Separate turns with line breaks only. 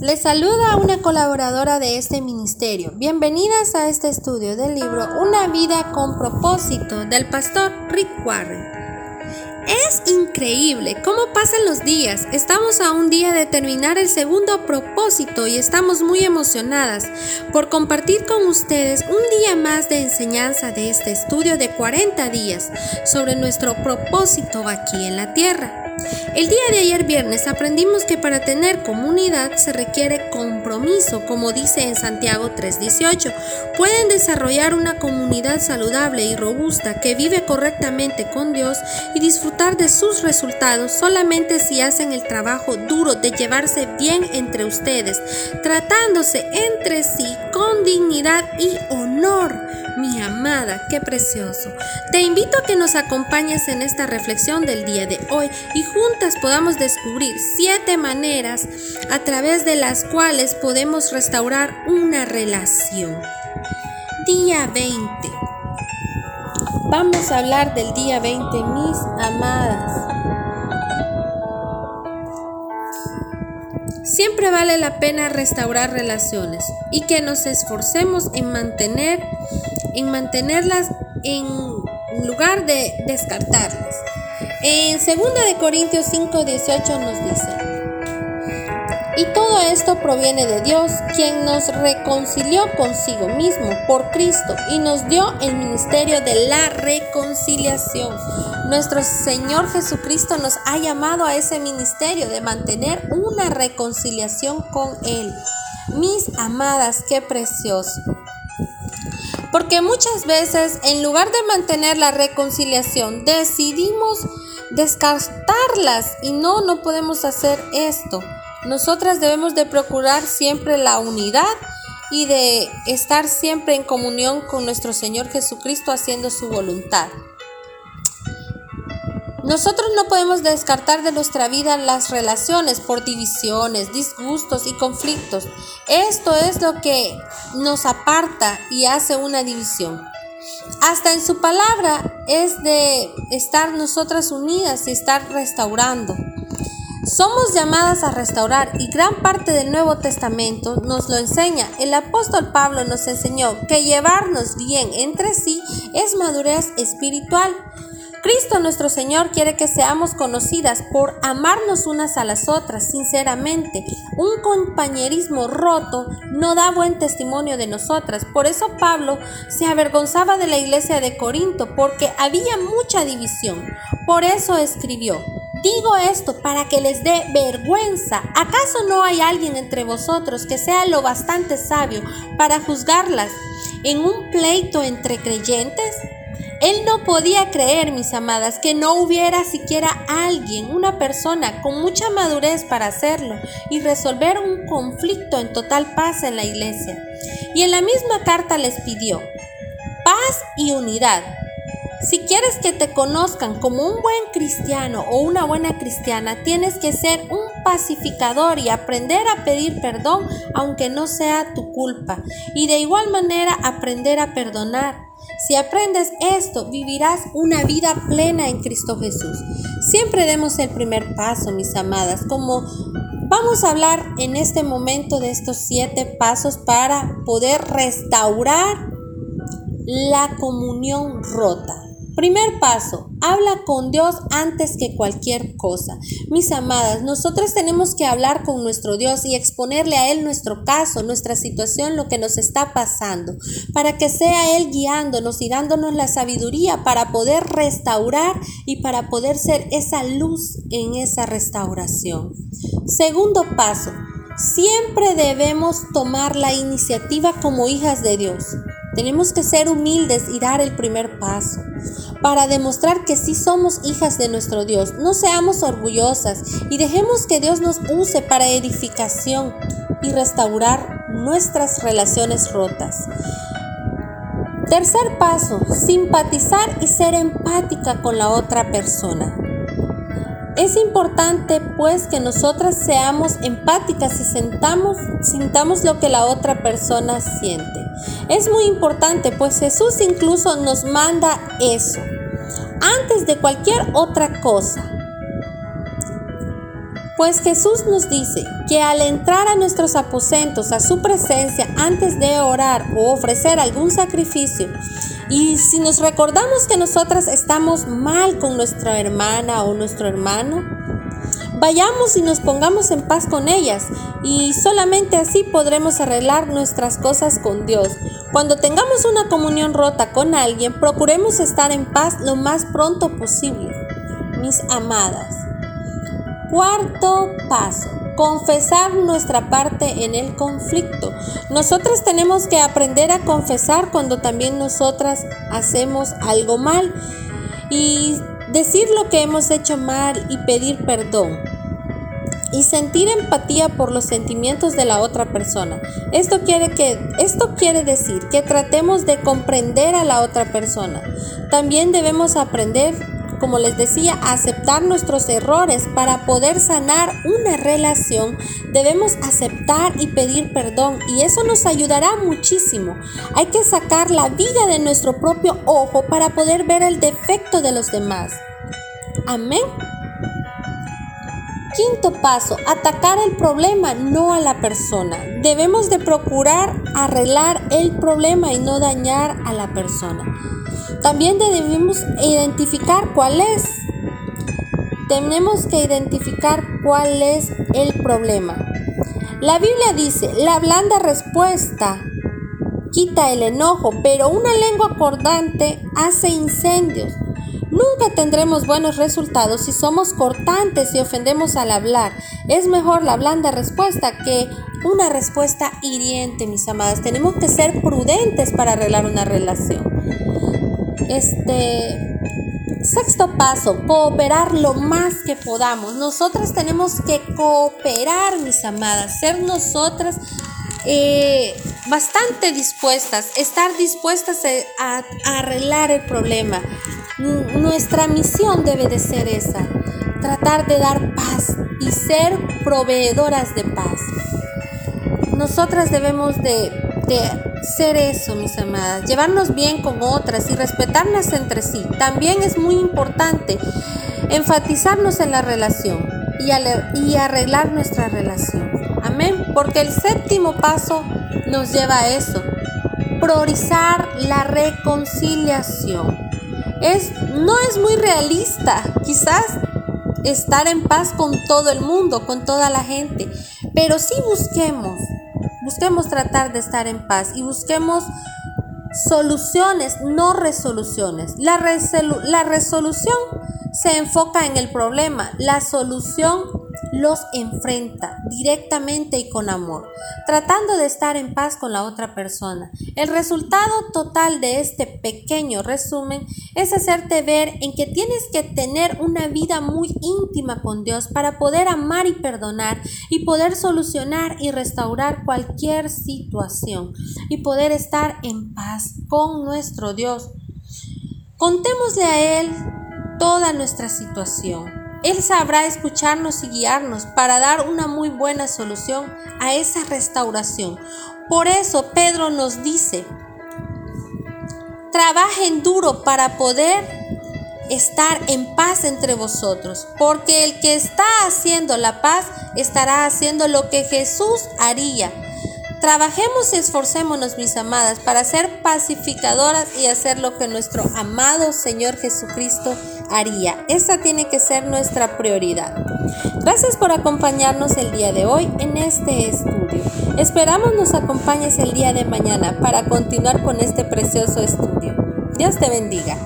Les saluda una colaboradora de este ministerio. Bienvenidas a este estudio del libro Una vida con propósito del pastor Rick Warren. Es increíble cómo pasan los días. Estamos a un día de terminar el segundo propósito y estamos muy emocionadas por compartir con ustedes un día más de enseñanza de este estudio de 40 días sobre nuestro propósito aquí en la tierra. El día de ayer viernes aprendimos que para tener comunidad se requiere compromiso, como dice en Santiago 3:18. Pueden desarrollar una comunidad saludable y robusta que vive correctamente con Dios y disfrutar de sus resultados solamente si hacen el trabajo duro de llevarse bien entre ustedes, tratándose entre sí con dignidad y honor. Amada, qué precioso. Te invito a que nos acompañes en esta reflexión del día de hoy y juntas podamos descubrir siete maneras a través de las cuales podemos restaurar una relación. Día 20. Vamos a hablar del día 20, mis amadas. Siempre vale la pena restaurar relaciones y que nos esforcemos en mantener en mantenerlas en lugar de descartarlas. En 2 de Corintios 5, 18 nos dice, y todo esto proviene de Dios, quien nos reconcilió consigo mismo por Cristo y nos dio el ministerio de la reconciliación. Nuestro Señor Jesucristo nos ha llamado a ese ministerio de mantener una reconciliación con Él. Mis amadas, qué precioso. Porque muchas veces, en lugar de mantener la reconciliación, decidimos descartarlas y no, no podemos hacer esto. Nosotras debemos de procurar siempre la unidad y de estar siempre en comunión con nuestro Señor Jesucristo haciendo su voluntad. Nosotros no podemos descartar de nuestra vida las relaciones por divisiones, disgustos y conflictos. Esto es lo que nos aparta y hace una división. Hasta en su palabra es de estar nosotras unidas y estar restaurando. Somos llamadas a restaurar y gran parte del Nuevo Testamento nos lo enseña. El apóstol Pablo nos enseñó que llevarnos bien entre sí es madurez espiritual. Cristo nuestro Señor quiere que seamos conocidas por amarnos unas a las otras sinceramente. Un compañerismo roto no da buen testimonio de nosotras. Por eso Pablo se avergonzaba de la iglesia de Corinto porque había mucha división. Por eso escribió, Digo esto para que les dé vergüenza. ¿Acaso no hay alguien entre vosotros que sea lo bastante sabio para juzgarlas en un pleito entre creyentes? Él no podía creer, mis amadas, que no hubiera siquiera alguien, una persona con mucha madurez para hacerlo y resolver un conflicto en total paz en la iglesia. Y en la misma carta les pidió paz y unidad. Si quieres que te conozcan como un buen cristiano o una buena cristiana, tienes que ser un pacificador y aprender a pedir perdón aunque no sea tu culpa. Y de igual manera aprender a perdonar. Si aprendes esto, vivirás una vida plena en Cristo Jesús. Siempre demos el primer paso, mis amadas, como vamos a hablar en este momento de estos siete pasos para poder restaurar la comunión rota. Primer paso, habla con Dios antes que cualquier cosa. Mis amadas, nosotros tenemos que hablar con nuestro Dios y exponerle a Él nuestro caso, nuestra situación, lo que nos está pasando, para que sea Él guiándonos y dándonos la sabiduría para poder restaurar y para poder ser esa luz en esa restauración. Segundo paso, siempre debemos tomar la iniciativa como hijas de Dios. Tenemos que ser humildes y dar el primer paso para demostrar que sí somos hijas de nuestro Dios. No seamos orgullosas y dejemos que Dios nos use para edificación y restaurar nuestras relaciones rotas. Tercer paso, simpatizar y ser empática con la otra persona. Es importante pues que nosotras seamos empáticas y sentamos, sintamos lo que la otra persona siente. Es muy importante, pues Jesús incluso nos manda eso, antes de cualquier otra cosa. Pues Jesús nos dice que al entrar a nuestros aposentos, a su presencia, antes de orar o ofrecer algún sacrificio, y si nos recordamos que nosotras estamos mal con nuestra hermana o nuestro hermano, vayamos y nos pongamos en paz con ellas y solamente así podremos arreglar nuestras cosas con Dios. Cuando tengamos una comunión rota con alguien, procuremos estar en paz lo más pronto posible. Mis amadas. Cuarto paso. Confesar nuestra parte en el conflicto. Nosotras tenemos que aprender a confesar cuando también nosotras hacemos algo mal y decir lo que hemos hecho mal y pedir perdón y sentir empatía por los sentimientos de la otra persona. Esto quiere, que, esto quiere decir que tratemos de comprender a la otra persona. También debemos aprender, como les decía, a aceptar nuestros errores para poder sanar una relación. Debemos aceptar y pedir perdón y eso nos ayudará muchísimo. Hay que sacar la viga de nuestro propio ojo para poder ver el defecto de los demás. Amén. Quinto paso, atacar el problema, no a la persona. Debemos de procurar arreglar el problema y no dañar a la persona. También debemos identificar cuál es. Tenemos que identificar cuál es el problema. La Biblia dice, la blanda respuesta quita el enojo, pero una lengua acordante hace incendios. Nunca tendremos buenos resultados si somos cortantes y ofendemos al hablar. Es mejor la blanda respuesta que una respuesta hiriente, mis amadas. Tenemos que ser prudentes para arreglar una relación. Este sexto paso, cooperar lo más que podamos. Nosotras tenemos que cooperar, mis amadas, ser nosotras eh, bastante dispuestas, estar dispuestas a arreglar el problema. Nuestra misión debe de ser esa, tratar de dar paz y ser proveedoras de paz. Nosotras debemos de, ser eso, mis amadas, llevarnos bien con otras y respetarnos entre sí. También es muy importante enfatizarnos en la relación y arreglar nuestra relación. Amén. Porque el séptimo paso nos lleva a eso. Priorizar la reconciliación es, no es muy realista, quizás estar en paz con todo el mundo, con toda la gente, pero sí busquemos, busquemos tratar de estar en paz y busquemos soluciones, no resoluciones. La, la resolución se enfoca en el problema, la solución los enfrenta directamente y con amor, tratando de estar en paz con la otra persona. El resultado total de este pequeño resumen es hacerte ver en que tienes que tener una vida muy íntima con Dios para poder amar y perdonar y poder solucionar y restaurar cualquier situación y poder estar en paz con nuestro Dios. Contémosle a Él toda nuestra situación él sabrá escucharnos y guiarnos para dar una muy buena solución a esa restauración. Por eso Pedro nos dice, trabajen duro para poder estar en paz entre vosotros, porque el que está haciendo la paz estará haciendo lo que Jesús haría Trabajemos y esforcémonos, mis amadas, para ser pacificadoras y hacer lo que nuestro amado Señor Jesucristo haría. Esa tiene que ser nuestra prioridad. Gracias por acompañarnos el día de hoy en este estudio. Esperamos nos acompañes el día de mañana para continuar con este precioso estudio. Dios te bendiga.